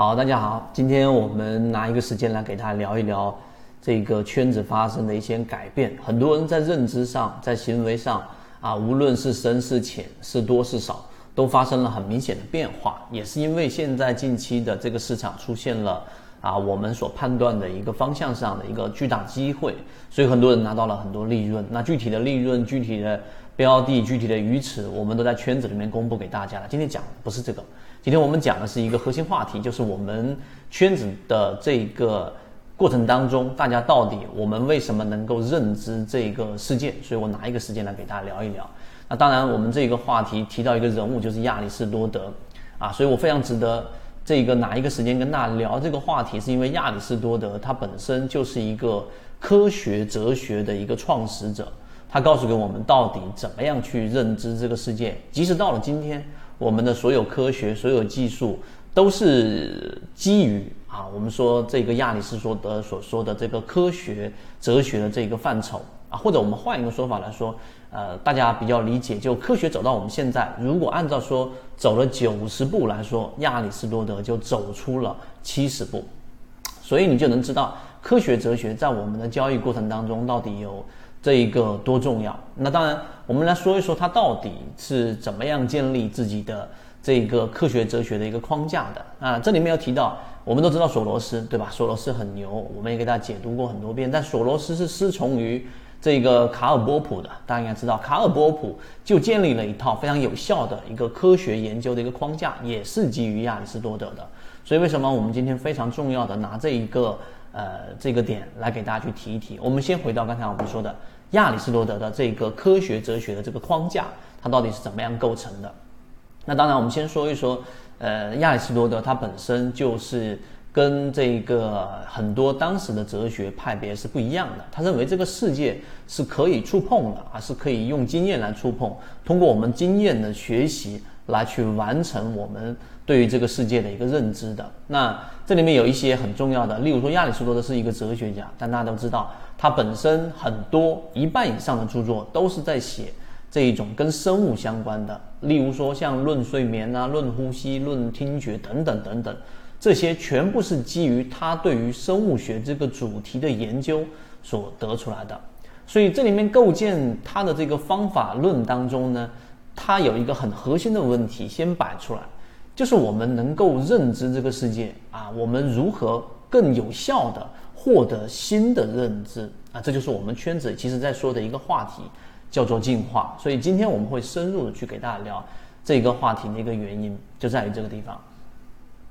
好，大家好，今天我们拿一个时间来给大家聊一聊这个圈子发生的一些改变。很多人在认知上，在行为上啊，无论是深是浅，是多是少，都发生了很明显的变化。也是因为现在近期的这个市场出现了啊，我们所判断的一个方向上的一个巨大机会，所以很多人拿到了很多利润。那具体的利润、具体的标的、具体的鱼池，我们都在圈子里面公布给大家了。今天讲不是这个。今天我们讲的是一个核心话题，就是我们圈子的这个过程当中，大家到底我们为什么能够认知这个世界？所以我拿一个时间来给大家聊一聊。那当然，我们这个话题提到一个人物，就是亚里士多德啊，所以我非常值得这个拿一个时间跟大家聊这个话题，是因为亚里士多德他本身就是一个科学哲学的一个创始者，他告诉给我们到底怎么样去认知这个世界，即使到了今天。我们的所有科学、所有技术都是基于啊，我们说这个亚里士多德所说的这个科学哲学的这个范畴啊，或者我们换一个说法来说，呃，大家比较理解，就科学走到我们现在，如果按照说走了九十步来说，亚里士多德就走出了七十步，所以你就能知道科学哲学在我们的交易过程当中到底有。这一个多重要？那当然，我们来说一说他到底是怎么样建立自己的这个科学哲学的一个框架的啊？这里面要提到，我们都知道索罗斯，对吧？索罗斯很牛，我们也给大家解读过很多遍。但索罗斯是师从于这个卡尔波普的，大家应该知道，卡尔波普就建立了一套非常有效的一个科学研究的一个框架，也是基于亚里士多德的。所以为什么我们今天非常重要的拿这一个？呃，这个点来给大家去提一提。我们先回到刚才我们说的亚里士多德的这个科学哲学的这个框架，它到底是怎么样构成的？那当然，我们先说一说，呃，亚里士多德他本身就是跟这个很多当时的哲学派别是不一样的。他认为这个世界是可以触碰的，啊，是可以用经验来触碰，通过我们经验的学习来去完成我们。对于这个世界的一个认知的，那这里面有一些很重要的，例如说亚里士多德是一个哲学家，但大家都知道，他本身很多一半以上的著作都是在写这一种跟生物相关的，例如说像论睡眠啊、论呼吸、论听觉等等等等，这些全部是基于他对于生物学这个主题的研究所得出来的。所以这里面构建他的这个方法论当中呢，它有一个很核心的问题先摆出来。就是我们能够认知这个世界啊，我们如何更有效的获得新的认知啊？这就是我们圈子其实在说的一个话题，叫做进化。所以今天我们会深入的去给大家聊这个话题的一个原因，就在于这个地方。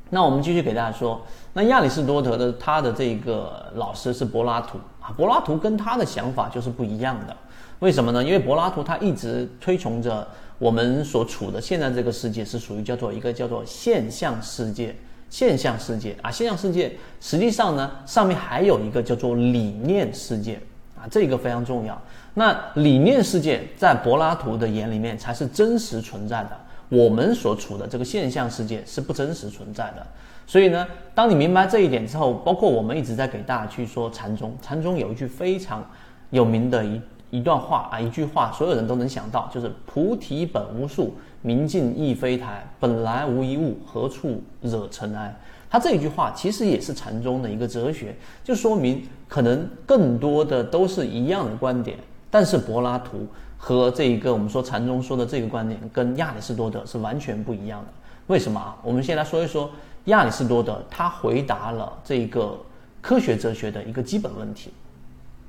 那我们继续给大家说，那亚里士多德的他的这个老师是柏拉图啊，柏拉图跟他的想法就是不一样的。为什么呢？因为柏拉图他一直推崇着。我们所处的现在这个世界是属于叫做一个叫做现象世界，现象世界啊，现象世界实际上呢，上面还有一个叫做理念世界啊，这个非常重要。那理念世界在柏拉图的眼里面才是真实存在的，我们所处的这个现象世界是不真实存在的。所以呢，当你明白这一点之后，包括我们一直在给大家去说禅宗，禅宗有一句非常有名的一。一段话啊，一句话，所有人都能想到，就是“菩提本无树，明镜亦非台，本来无一物，何处惹尘埃。”他这一句话其实也是禅宗的一个哲学，就说明可能更多的都是一样的观点，但是柏拉图和这一个我们说禅宗说的这个观点，跟亚里士多德是完全不一样的。为什么啊？我们先来说一说亚里士多德，他回答了这一个科学哲学的一个基本问题，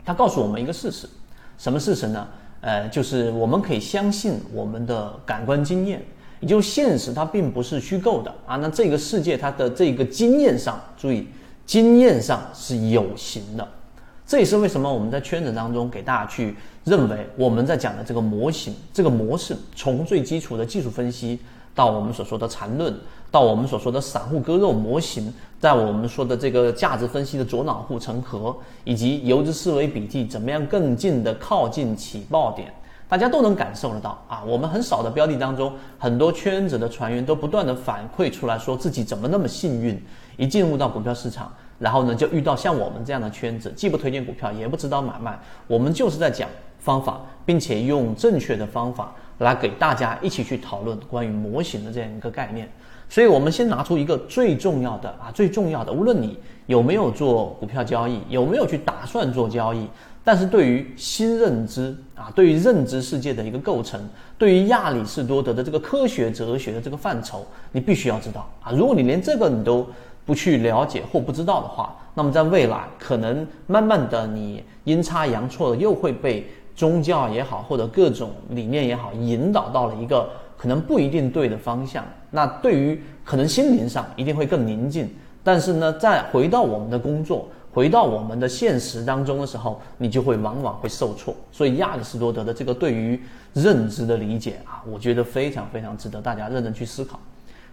他告诉我们一个事实。什么事实呢？呃，就是我们可以相信我们的感官经验，也就是现实它并不是虚构的啊。那这个世界它的这个经验上，注意，经验上是有形的。这也是为什么我们在圈子当中给大家去认为我们在讲的这个模型、这个模式，从最基础的技术分析。到我们所说的缠论，到我们所说的散户割肉模型，在我们说的这个价值分析的左脑护城河，以及游资思维笔记，怎么样更近的靠近起爆点，大家都能感受得到啊！我们很少的标的当中，很多圈子的船员都不断的反馈出来说自己怎么那么幸运，一进入到股票市场，然后呢就遇到像我们这样的圈子，既不推荐股票，也不指导买卖，我们就是在讲方法，并且用正确的方法。来给大家一起去讨论关于模型的这样一个概念。所以我们先拿出一个最重要的啊，最重要的，无论你有没有做股票交易，有没有去打算做交易，但是对于新认知啊，对于认知世界的一个构成，对于亚里士多德的这个科学哲学的这个范畴，你必须要知道啊。如果你连这个你都不去了解或不知道的话，那么在未来可能慢慢的你阴差阳错的又会被宗教也好或者各种理念也好引导到了一个。可能不一定对的方向，那对于可能心灵上一定会更宁静，但是呢，再回到我们的工作，回到我们的现实当中的时候，你就会往往会受挫。所以亚里士多德的这个对于认知的理解啊，我觉得非常非常值得大家认真去思考。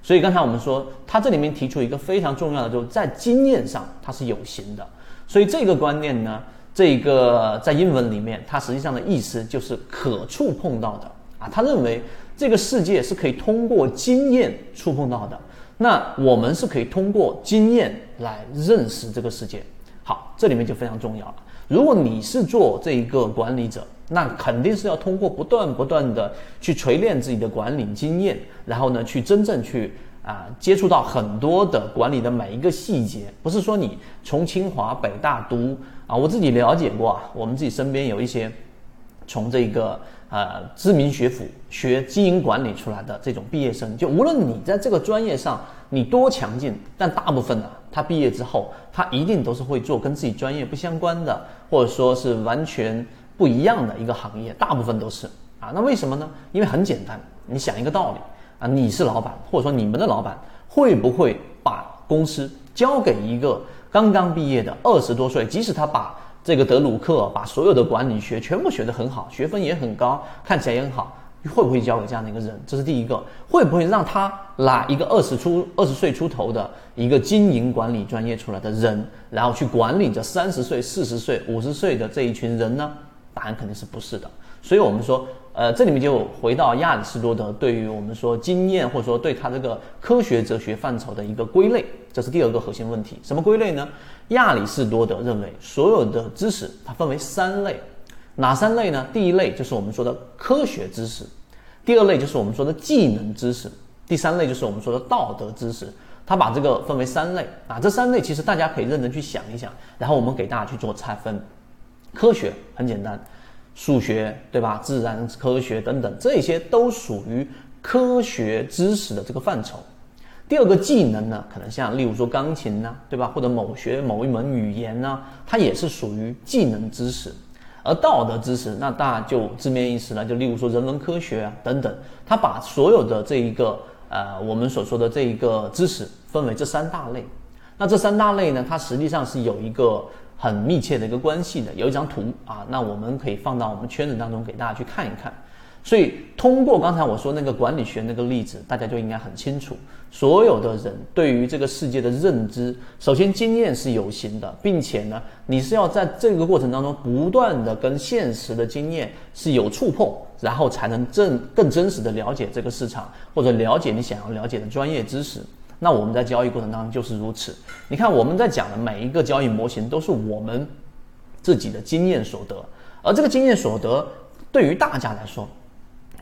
所以刚才我们说，他这里面提出一个非常重要的，就是在经验上它是有形的。所以这个观念呢，这个在英文里面，它实际上的意思就是可触碰到的啊，他认为。这个世界是可以通过经验触碰到的，那我们是可以通过经验来认识这个世界。好，这里面就非常重要了。如果你是做这一个管理者，那肯定是要通过不断不断的去锤炼自己的管理经验，然后呢，去真正去啊接触到很多的管理的每一个细节。不是说你从清华北大读啊，我自己了解过啊，我们自己身边有一些从这个。呃，知名学府学经营管理出来的这种毕业生，就无论你在这个专业上你多强劲，但大部分呢，他毕业之后，他一定都是会做跟自己专业不相关的，或者说是完全不一样的一个行业，大部分都是啊。那为什么呢？因为很简单，你想一个道理啊，你是老板，或者说你们的老板会不会把公司交给一个刚刚毕业的二十多岁，即使他把这个德鲁克把所有的管理学全部学得很好，学分也很高，看起来也很好，会不会交给这样的一个人？这是第一个，会不会让他拿一个二十出二十岁出头的一个经营管理专业出来的人，然后去管理着三十岁、四十岁、五十岁的这一群人呢？答案肯定是不是的。所以我们说。呃，这里面就回到亚里士多德对于我们说经验，或者说对他这个科学哲学范畴的一个归类，这是第二个核心问题。什么归类呢？亚里士多德认为所有的知识它分为三类，哪三类呢？第一类就是我们说的科学知识，第二类就是我们说的技能知识，第三类就是我们说的道德知识。他把这个分为三类啊，这三类其实大家可以认真去想一想，然后我们给大家去做拆分。科学很简单。数学对吧？自然科学等等，这些都属于科学知识的这个范畴。第二个技能呢，可能像例如说钢琴呐，对吧？或者某学某一门语言呢，它也是属于技能知识。而道德知识，那当然就字面意思了，就例如说人文科学啊等等，他把所有的这一个呃我们所说的这一个知识分为这三大类。那这三大类呢，它实际上是有一个。很密切的一个关系的，有一张图啊，那我们可以放到我们圈子当中给大家去看一看。所以通过刚才我说那个管理学那个例子，大家就应该很清楚，所有的人对于这个世界的认知，首先经验是有形的，并且呢，你是要在这个过程当中不断的跟现实的经验是有触碰，然后才能正更真实的了解这个市场，或者了解你想要了解的专业知识。那我们在交易过程当中就是如此。你看我们在讲的每一个交易模型都是我们自己的经验所得，而这个经验所得对于大家来说，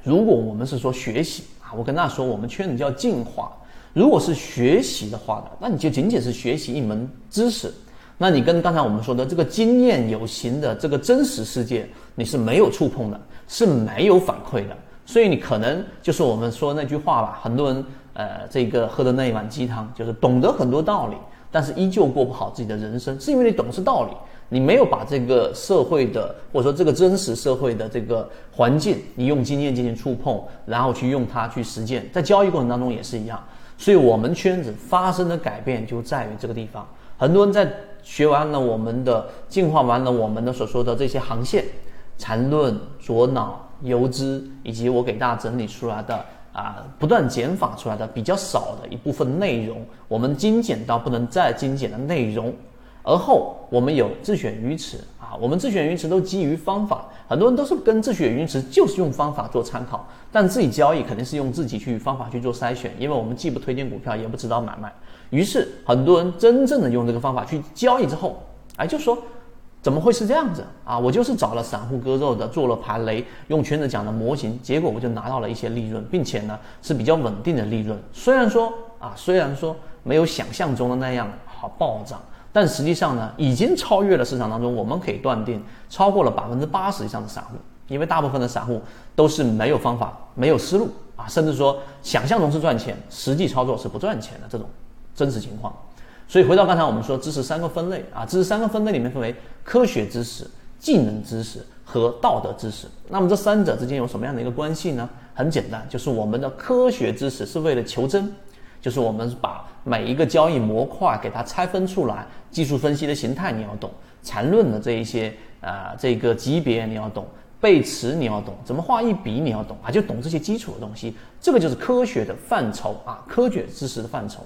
如果我们是说学习啊，我跟大家说我们圈子叫进化。如果是学习的话呢，那你就仅仅是学习一门知识，那你跟刚才我们说的这个经验有形的这个真实世界你是没有触碰的，是没有反馈的，所以你可能就是我们说那句话吧，很多人。呃，这个喝的那一碗鸡汤，就是懂得很多道理，但是依旧过不好自己的人生，是因为你懂是道理，你没有把这个社会的或者说这个真实社会的这个环境，你用经验进行触碰，然后去用它去实践，在交易过程当中也是一样。所以，我们圈子发生的改变就在于这个地方。很多人在学完了我们的进化完了我们的所说的这些航线、缠论、左脑、游资，以及我给大家整理出来的。啊，不断减法出来的比较少的一部分内容，我们精简到不能再精简的内容，而后我们有自选鱼池啊，我们自选鱼池都基于方法，很多人都是跟自选鱼池就是用方法做参考，但自己交易肯定是用自己去方法去做筛选，因为我们既不推荐股票，也不指导买卖，于是很多人真正的用这个方法去交易之后，哎，就说怎么会是这样子啊？我就是找了散户割肉的，做了排雷，用圈子讲的模型，结果我就拿到了一些利润，并且呢是比较稳定的利润。虽然说啊，虽然说没有想象中的那样好暴涨，但实际上呢，已经超越了市场当中我们可以断定超过了百分之八十以上的散户，因为大部分的散户都是没有方法、没有思路啊，甚至说想象中是赚钱，实际操作是不赚钱的这种真实情况。所以回到刚才我们说知识三个分类啊，知识三个分类里面分为科学知识、技能知识和道德知识。那么这三者之间有什么样的一个关系呢？很简单，就是我们的科学知识是为了求真，就是我们把每一个交易模块给它拆分出来，技术分析的形态你要懂，缠论的这一些啊这个级别你要懂，背驰你要懂，怎么画一笔你要懂啊，就懂这些基础的东西，这个就是科学的范畴啊，科学知识的范畴。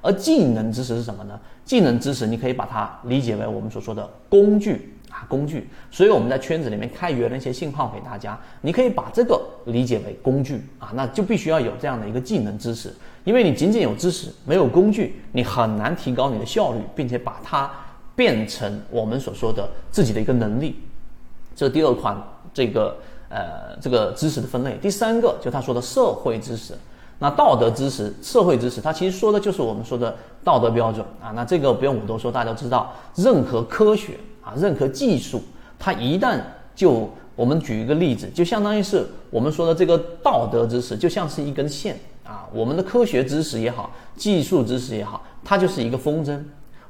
而技能知识是什么呢？技能知识你可以把它理解为我们所说的工具啊，工具。所以我们在圈子里面开源了一些信号给大家，你可以把这个理解为工具啊，那就必须要有这样的一个技能知识，因为你仅仅有知识没有工具，你很难提高你的效率，并且把它变成我们所说的自己的一个能力。这第二款这个呃这个知识的分类，第三个就他说的社会知识。那道德知识、社会知识，它其实说的就是我们说的道德标准啊。那这个不用我多说，大家都知道。任何科学啊，任何技术，它一旦就我们举一个例子，就相当于是我们说的这个道德知识，就像是一根线啊。我们的科学知识也好，技术知识也好，它就是一个风筝。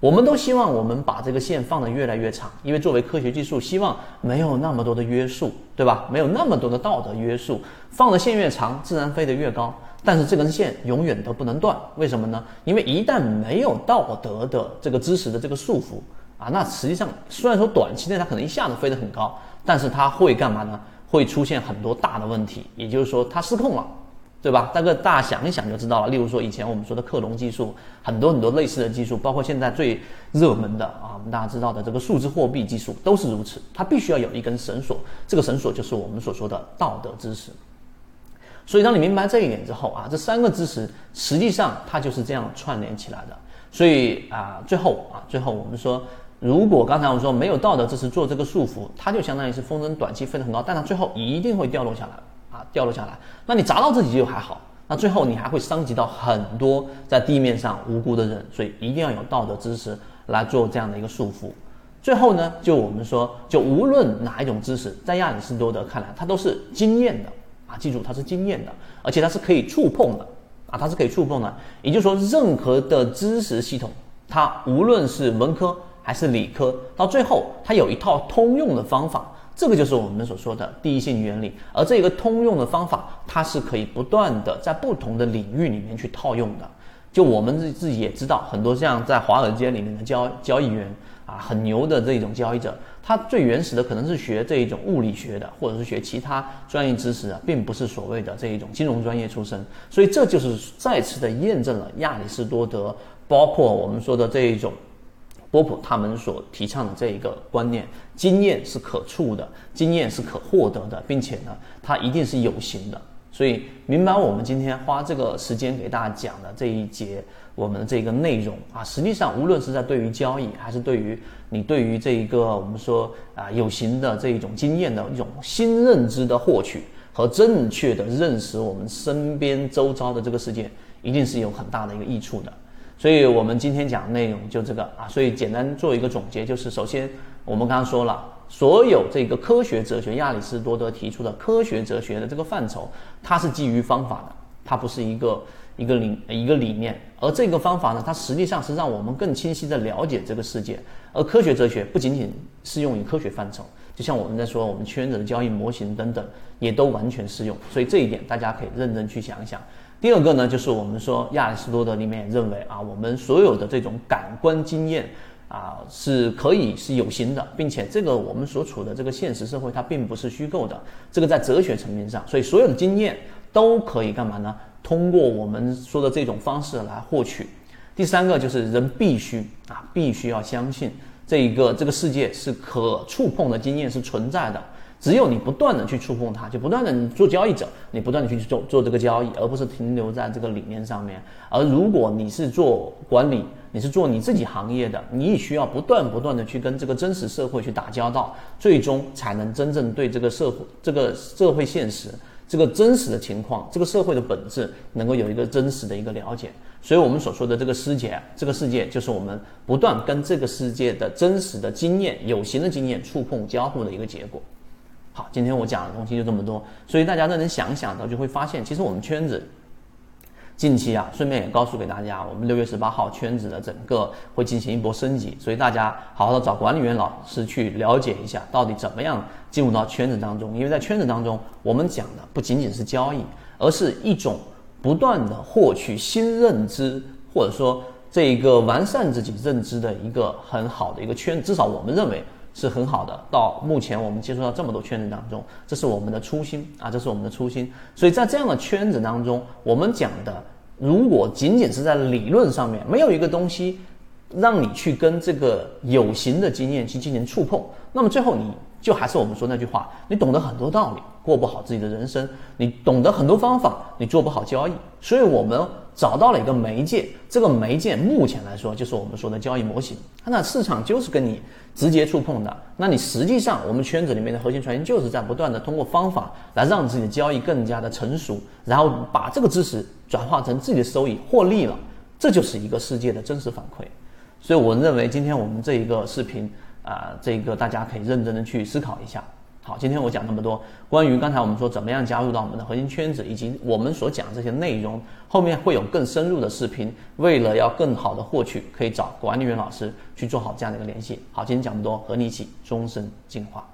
我们都希望我们把这个线放得越来越长，因为作为科学技术，希望没有那么多的约束，对吧？没有那么多的道德约束，放的线越长，自然飞得越高。但是这根线永远都不能断，为什么呢？因为一旦没有道德的这个知识的这个束缚啊，那实际上虽然说短期内它可能一下子飞得很高，但是它会干嘛呢？会出现很多大的问题，也就是说它失控了，对吧？大概大家想一想就知道了。例如说以前我们说的克隆技术，很多很多类似的技术，包括现在最热门的啊，我们大家知道的这个数字货币技术都是如此，它必须要有一根绳索，这个绳索就是我们所说的道德知识。所以，当你明白这一点之后啊，这三个知识实际上它就是这样串联起来的。所以啊，最后啊，最后我们说，如果刚才我们说没有道德知识做这个束缚，它就相当于是风筝短期飞得很高，但它最后一定会掉落下来啊，掉落下来。那你砸到自己就还好，那最后你还会伤及到很多在地面上无辜的人。所以一定要有道德知识来做这样的一个束缚。最后呢，就我们说，就无论哪一种知识，在亚里士多德看来，它都是经验的啊。记住，它是经验的，而且它是可以触碰的啊，它是可以触碰的。也就是说，任何的知识系统，它无论是文科还是理科，到最后它有一套通用的方法，这个就是我们所说的第一性原理。而这个通用的方法，它是可以不断的在不同的领域里面去套用的。就我们自自己也知道，很多像在华尔街里面的交交易员啊，很牛的这种交易者。他最原始的可能是学这一种物理学的，或者是学其他专业知识的，并不是所谓的这一种金融专业出身。所以这就是再次的验证了亚里士多德，包括我们说的这一种波普他们所提倡的这一个观念：经验是可触的，经验是可获得的，并且呢，它一定是有形的。所以，明白我们今天花这个时间给大家讲的这一节我们的这个内容啊，实际上无论是在对于交易，还是对于你对于这一个我们说啊有形的这一种经验的一种新认知的获取和正确的认识我们身边周遭的这个世界，一定是有很大的一个益处的。所以我们今天讲内容就这个啊，所以简单做一个总结，就是首先我们刚刚说了。所有这个科学哲学，亚里士多德提出的科学哲学的这个范畴，它是基于方法的，它不是一个一个理一个理念。而这个方法呢，它实际上是让我们更清晰的了解这个世界。而科学哲学不仅仅适用于科学范畴，就像我们在说我们圈子的交易模型等等，也都完全适用。所以这一点大家可以认真去想一想。第二个呢，就是我们说亚里士多德里面认为啊，我们所有的这种感官经验。啊，是可以是有形的，并且这个我们所处的这个现实社会，它并不是虚构的。这个在哲学层面上，所以所有的经验都可以干嘛呢？通过我们说的这种方式来获取。第三个就是人必须啊，必须要相信这一个这个世界是可触碰的经验是存在的。只有你不断的去触碰它，就不断的做交易者，你不断的去做做这个交易，而不是停留在这个理念上面。而如果你是做管理，你是做你自己行业的，你也需要不断不断的去跟这个真实社会去打交道，最终才能真正对这个社会、这个社会现实、这个真实的情况、这个社会的本质能够有一个真实的一个了解。所以，我们所说的这个世界，这个世界就是我们不断跟这个世界的真实的经验、有形的经验触碰交互的一个结果。好，今天我讲的东西就这么多，所以大家认真想想的，就会发现，其实我们圈子。近期啊，顺便也告诉给大家，我们六月十八号圈子的整个会进行一波升级，所以大家好好的找管理员老师去了解一下，到底怎么样进入到圈子当中。因为在圈子当中，我们讲的不仅仅是交易，而是一种不断的获取新认知，或者说这一个完善自己认知的一个很好的一个圈。至少我们认为是很好的。到目前我们接触到这么多圈子当中，这是我们的初心啊，这是我们的初心。所以在这样的圈子当中，我们讲的。如果仅仅是在理论上面没有一个东西让你去跟这个有形的经验去进行触碰，那么最后你就还是我们说那句话，你懂得很多道理，过不好自己的人生；你懂得很多方法，你做不好交易。所以我们找到了一个媒介，这个媒介目前来说就是我们说的交易模型。那市场就是跟你直接触碰的，那你实际上我们圈子里面的核心传言就是在不断的通过方法来让自己的交易更加的成熟，然后把这个知识。转化成自己的收益获利了，这就是一个世界的真实反馈。所以我认为今天我们这一个视频啊，这个大家可以认真的去思考一下。好，今天我讲那么多关于刚才我们说怎么样加入到我们的核心圈子，以及我们所讲这些内容，后面会有更深入的视频。为了要更好的获取，可以找管理员老师去做好这样的一个联系。好，今天讲这么多，和你一起终身进化。